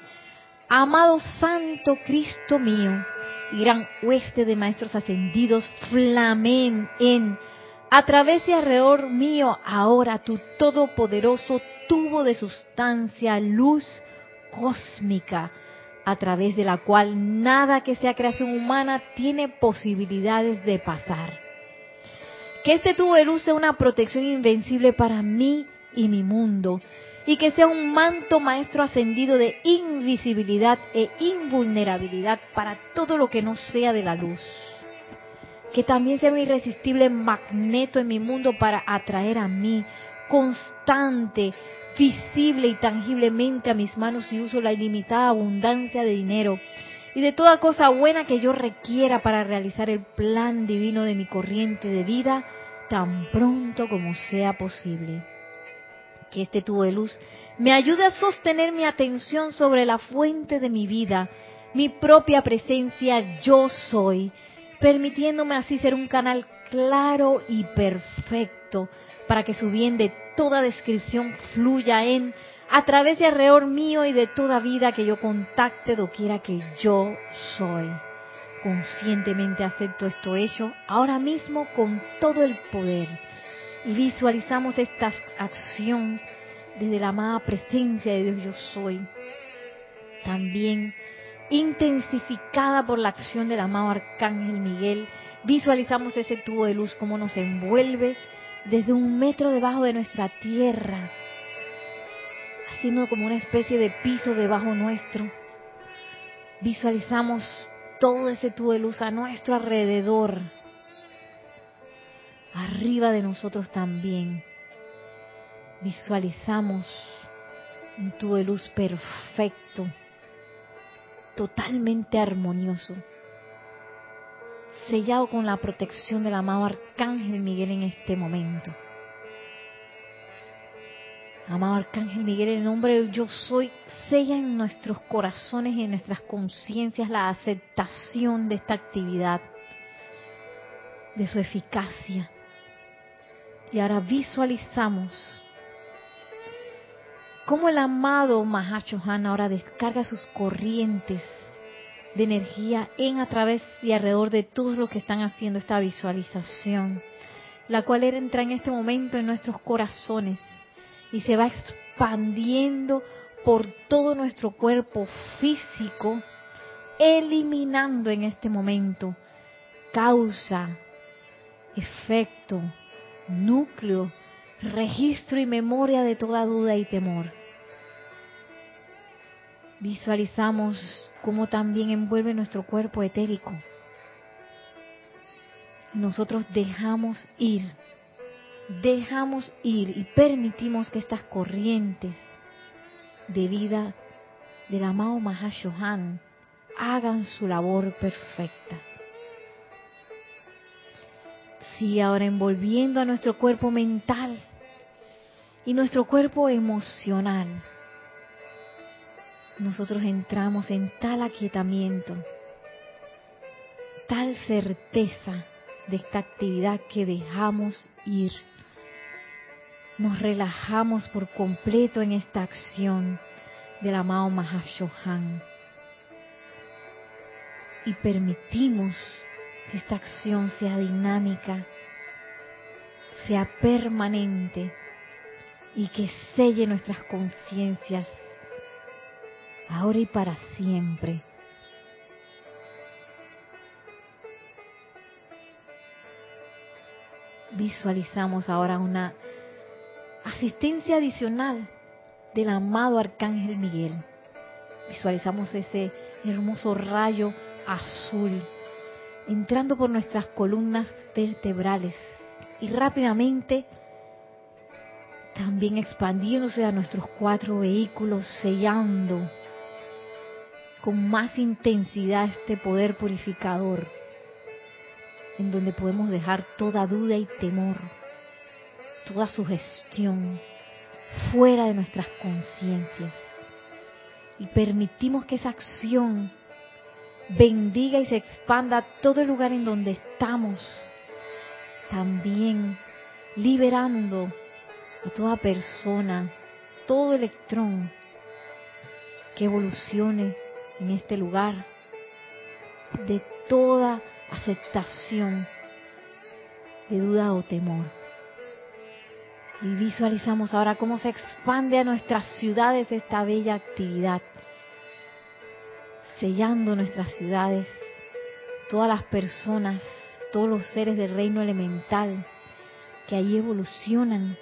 Amado Santo Cristo mío, y gran hueste de maestros ascendidos, flamen en, a través y alrededor mío, ahora tu todopoderoso tubo de sustancia, luz cósmica, a través de la cual nada que sea creación humana tiene posibilidades de pasar. Que este tubo de luz sea una protección invencible para mí y mi mundo, y que sea un manto maestro ascendido de invisibilidad e invulnerabilidad para todo lo que no sea de la luz. Que también sea un irresistible magneto en mi mundo para atraer a mí, constante, visible y tangiblemente a mis manos y uso la ilimitada abundancia de dinero y de toda cosa buena que yo requiera para realizar el plan divino de mi corriente de vida tan pronto como sea posible. Que este tubo de luz me ayude a sostener mi atención sobre la fuente de mi vida, mi propia presencia yo soy, permitiéndome así ser un canal claro y perfecto para que su bien de toda descripción fluya en, a través de alrededor mío y de toda vida que yo contacte doquiera que yo soy. Conscientemente acepto esto hecho ahora mismo con todo el poder y visualizamos esta acción desde la amada presencia de Dios yo soy. También intensificada por la acción del amado Arcángel Miguel, visualizamos ese tubo de luz como nos envuelve desde un metro debajo de nuestra tierra, haciendo como una especie de piso debajo nuestro. Visualizamos todo ese tubo de luz a nuestro alrededor, arriba de nosotros también. Visualizamos un tubo de luz perfecto, totalmente armonioso sellado con la protección del amado Arcángel Miguel en este momento. Amado Arcángel Miguel, en nombre de yo soy, sella en nuestros corazones y en nuestras conciencias la aceptación de esta actividad, de su eficacia. Y ahora visualizamos cómo el amado Mahachohan ahora descarga sus corrientes de energía en, a través y alrededor de todos los que están haciendo esta visualización, la cual entra en este momento en nuestros corazones y se va expandiendo por todo nuestro cuerpo físico, eliminando en este momento causa, efecto, núcleo, registro y memoria de toda duda y temor. Visualizamos como también envuelve nuestro cuerpo etérico. Nosotros dejamos ir, dejamos ir y permitimos que estas corrientes de vida del amado Mahashohan hagan su labor perfecta. Sí, ahora envolviendo a nuestro cuerpo mental y nuestro cuerpo emocional nosotros entramos en tal aquietamiento, tal certeza de esta actividad que dejamos ir. Nos relajamos por completo en esta acción del amado Mahashohan y permitimos que esta acción sea dinámica, sea permanente y que selle nuestras conciencias ahora y para siempre. Visualizamos ahora una asistencia adicional del amado Arcángel Miguel. Visualizamos ese hermoso rayo azul entrando por nuestras columnas vertebrales y rápidamente también expandiéndose a nuestros cuatro vehículos, sellando con más intensidad este poder purificador, en donde podemos dejar toda duda y temor, toda sugestión fuera de nuestras conciencias. Y permitimos que esa acción bendiga y se expanda a todo el lugar en donde estamos, también liberando a toda persona, todo electrón que evolucione en este lugar de toda aceptación de duda o temor. Y visualizamos ahora cómo se expande a nuestras ciudades esta bella actividad, sellando nuestras ciudades, todas las personas, todos los seres del reino elemental que allí evolucionan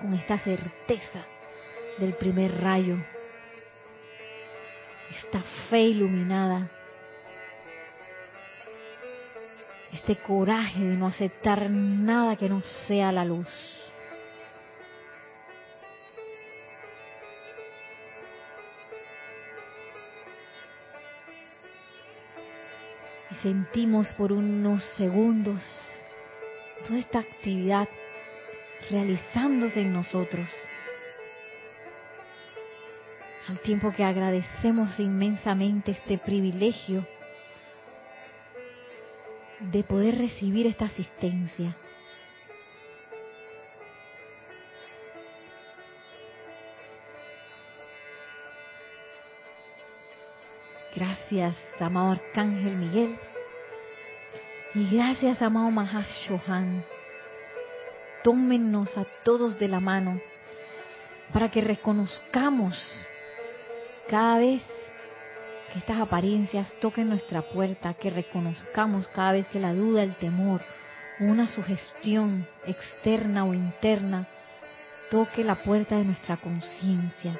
con esta certeza del primer rayo, esta fe iluminada, este coraje de no aceptar nada que no sea la luz. Y sentimos por unos segundos toda esta actividad realizándose en nosotros. Al tiempo que agradecemos inmensamente este privilegio de poder recibir esta asistencia. Gracias, amado Arcángel Miguel. Y gracias, amado Mahashohan. Tómennos a todos de la mano para que reconozcamos cada vez que estas apariencias toquen nuestra puerta, que reconozcamos cada vez que la duda, el temor, una sugestión externa o interna toque la puerta de nuestra conciencia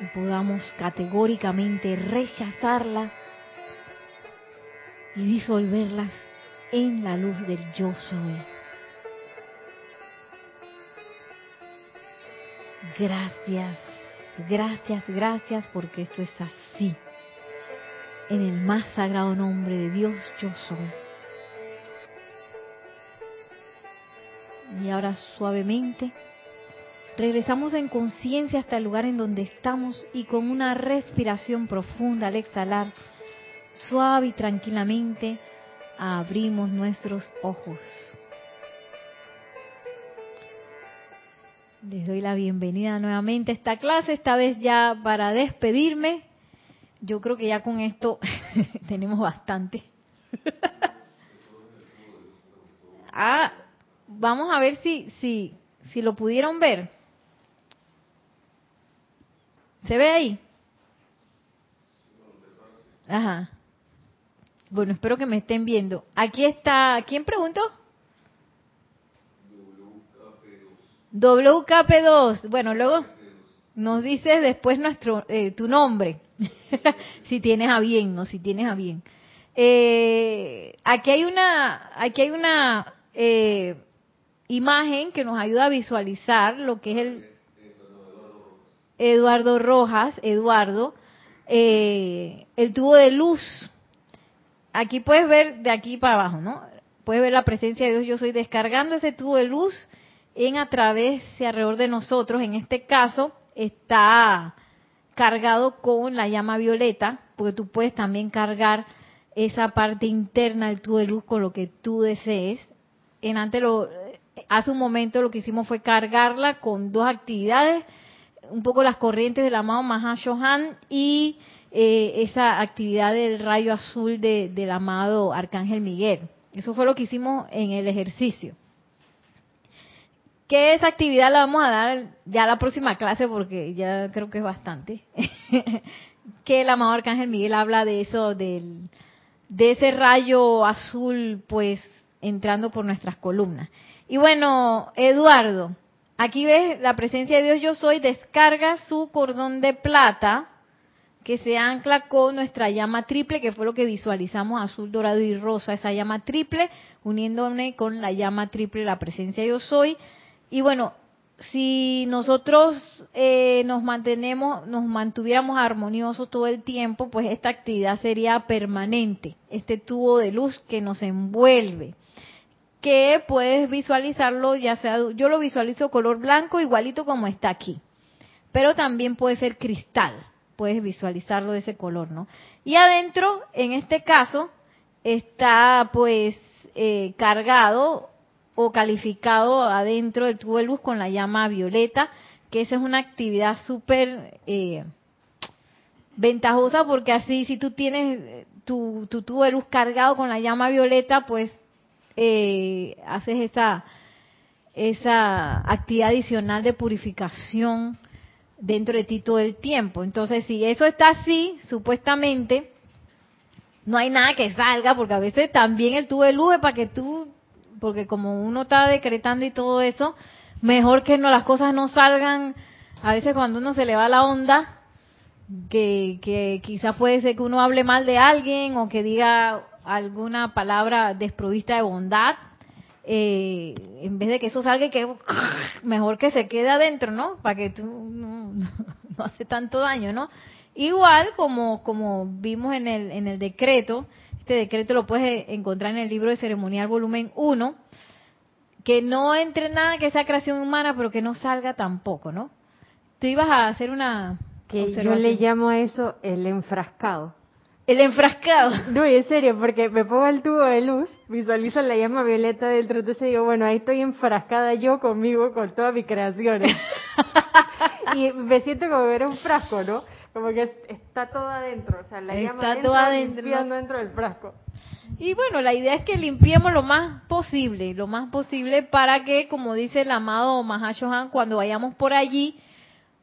y podamos categóricamente rechazarla y disolverlas en la luz del yo soy. Gracias, gracias, gracias porque esto es así. En el más sagrado nombre de Dios yo soy. Y ahora suavemente regresamos en conciencia hasta el lugar en donde estamos y con una respiración profunda al exhalar, suave y tranquilamente, abrimos nuestros ojos. Les doy la bienvenida nuevamente a esta clase, esta vez ya para despedirme. Yo creo que ya con esto tenemos bastante. ah, vamos a ver si, si, si lo pudieron ver. ¿Se ve ahí? Ajá. Bueno, espero que me estén viendo. Aquí está, ¿quién preguntó? WKP2. Bueno, luego nos dices después nuestro eh, tu nombre, si tienes a bien, no, si tienes a bien. Eh, aquí hay una, aquí hay una eh, imagen que nos ayuda a visualizar lo que es el Eduardo Rojas, Eduardo, el tubo de luz. Aquí puedes ver de aquí para abajo, ¿no? Puedes ver la presencia de Dios. Yo soy descargando ese tubo de luz en a través y alrededor de nosotros. En este caso está cargado con la llama violeta, porque tú puedes también cargar esa parte interna del tubo de luz con lo que tú desees. En antes lo, hace un momento lo que hicimos fue cargarla con dos actividades, un poco las corrientes del amado Mahashohan y eh, esa actividad del rayo azul de, del amado Arcángel Miguel. Eso fue lo que hicimos en el ejercicio que esa actividad la vamos a dar ya la próxima clase porque ya creo que es bastante. que el amado Arcángel Miguel habla de eso, del, de ese rayo azul, pues entrando por nuestras columnas. Y bueno, Eduardo, aquí ves la presencia de Dios yo soy, descarga su cordón de plata que se ancla con nuestra llama triple, que fue lo que visualizamos, azul, dorado y rosa, esa llama triple, uniéndome con la llama triple, la presencia yo soy y bueno, si nosotros eh, nos mantenemos, nos mantuviéramos armoniosos todo el tiempo, pues esta actividad sería permanente, este tubo de luz que nos envuelve, que puedes visualizarlo, ya sea, yo lo visualizo color blanco igualito como está aquí, pero también puede ser cristal, puedes visualizarlo de ese color, ¿no? Y adentro, en este caso, está pues eh, cargado o calificado adentro del tubo de luz con la llama violeta, que esa es una actividad súper eh, ventajosa porque así si tú tienes eh, tu, tu, tubo de luz cargado con la llama violeta, pues eh, haces esa, esa actividad adicional de purificación dentro de ti todo el tiempo. Entonces, si eso está así, supuestamente, no hay nada que salga, porque a veces también el tubo de luz es para que tú porque como uno está decretando y todo eso, mejor que no las cosas no salgan. A veces cuando uno se le va la onda, que, que quizás puede ser que uno hable mal de alguien o que diga alguna palabra desprovista de bondad, eh, en vez de que eso salga, que mejor que se quede adentro, ¿no? Para que tú no, no, hace tanto daño, ¿no? Igual como como vimos en el en el decreto, este decreto lo puedes encontrar en el libro de ceremonial volumen 1, que no entre nada que sea creación humana, pero que no salga tampoco, ¿no? Tú ibas a hacer una que yo le llamo a eso el enfrascado. El enfrascado. No, en serio, porque me pongo el tubo de luz, visualizo la llama violeta dentro, entonces digo, bueno, ahí estoy enfrascada yo conmigo, con todas mis creaciones. y me siento como ver un frasco, ¿no? Como que está todo adentro, o sea, la llama está todo adentro, dentro del frasco. Y bueno, la idea es que limpiemos lo más posible, lo más posible para que, como dice el amado Mahashohan, cuando vayamos por allí,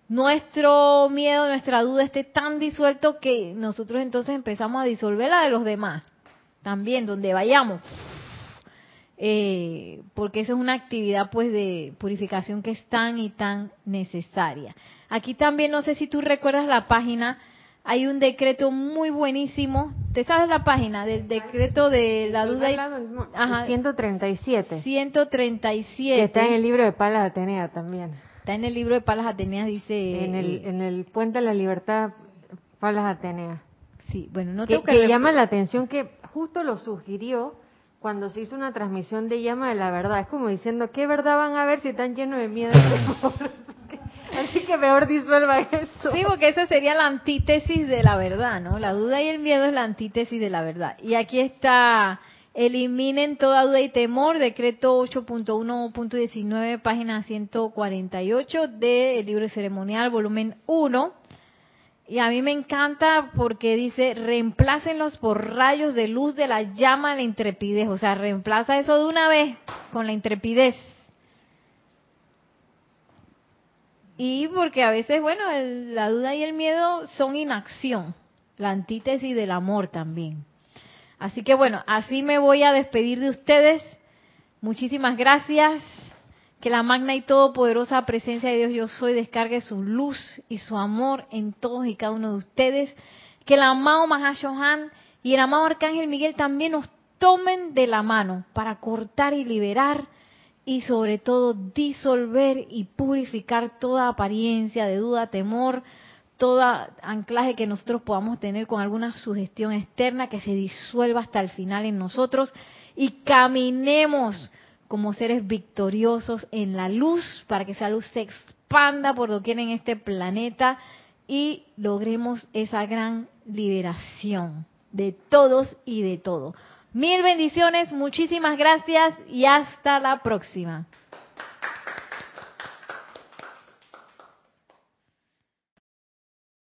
nuestro miedo, nuestra duda esté tan disuelto que nosotros entonces empezamos a disolver la de los demás. También, donde vayamos. Eh, porque esa es una actividad pues de purificación que es tan y tan necesaria. Aquí también, no sé si tú recuerdas la página, hay un decreto muy buenísimo. ¿Te sabes la página del decreto de la duda? Y... Ajá, 137. 137. Que está en el libro de Palas Atenea también. Está en el libro de Palas Ateneas, dice... En el, en el Puente de la Libertad, Palas Ateneas. Sí, bueno, no tengo que... Que llama la atención que justo lo sugirió cuando se hizo una transmisión de llama de la verdad. Es como diciendo, ¿qué verdad van a ver si están llenos de miedo? Así que mejor disuelva eso. Sí, porque esa sería la antítesis de la verdad, ¿no? La duda y el miedo es la antítesis de la verdad. Y aquí está Eliminen toda duda y temor, decreto 8.1.19, página 148 del libro ceremonial, volumen 1. Y a mí me encanta porque dice, reemplácenlos por rayos de luz de la llama de la intrepidez. O sea, reemplaza eso de una vez con la intrepidez. Y porque a veces, bueno, la duda y el miedo son inacción, la antítesis del amor también. Así que bueno, así me voy a despedir de ustedes. Muchísimas gracias. Que la magna y todopoderosa presencia de Dios yo soy descargue su luz y su amor en todos y cada uno de ustedes. Que el amado Mahashohan y el amado Arcángel Miguel también nos tomen de la mano para cortar y liberar y sobre todo disolver y purificar toda apariencia de duda, temor, todo anclaje que nosotros podamos tener con alguna sugestión externa que se disuelva hasta el final en nosotros y caminemos como seres victoriosos en la luz para que esa luz se expanda por doquier en este planeta y logremos esa gran liberación de todos y de todo. Mil bendiciones, muchísimas gracias y hasta la próxima.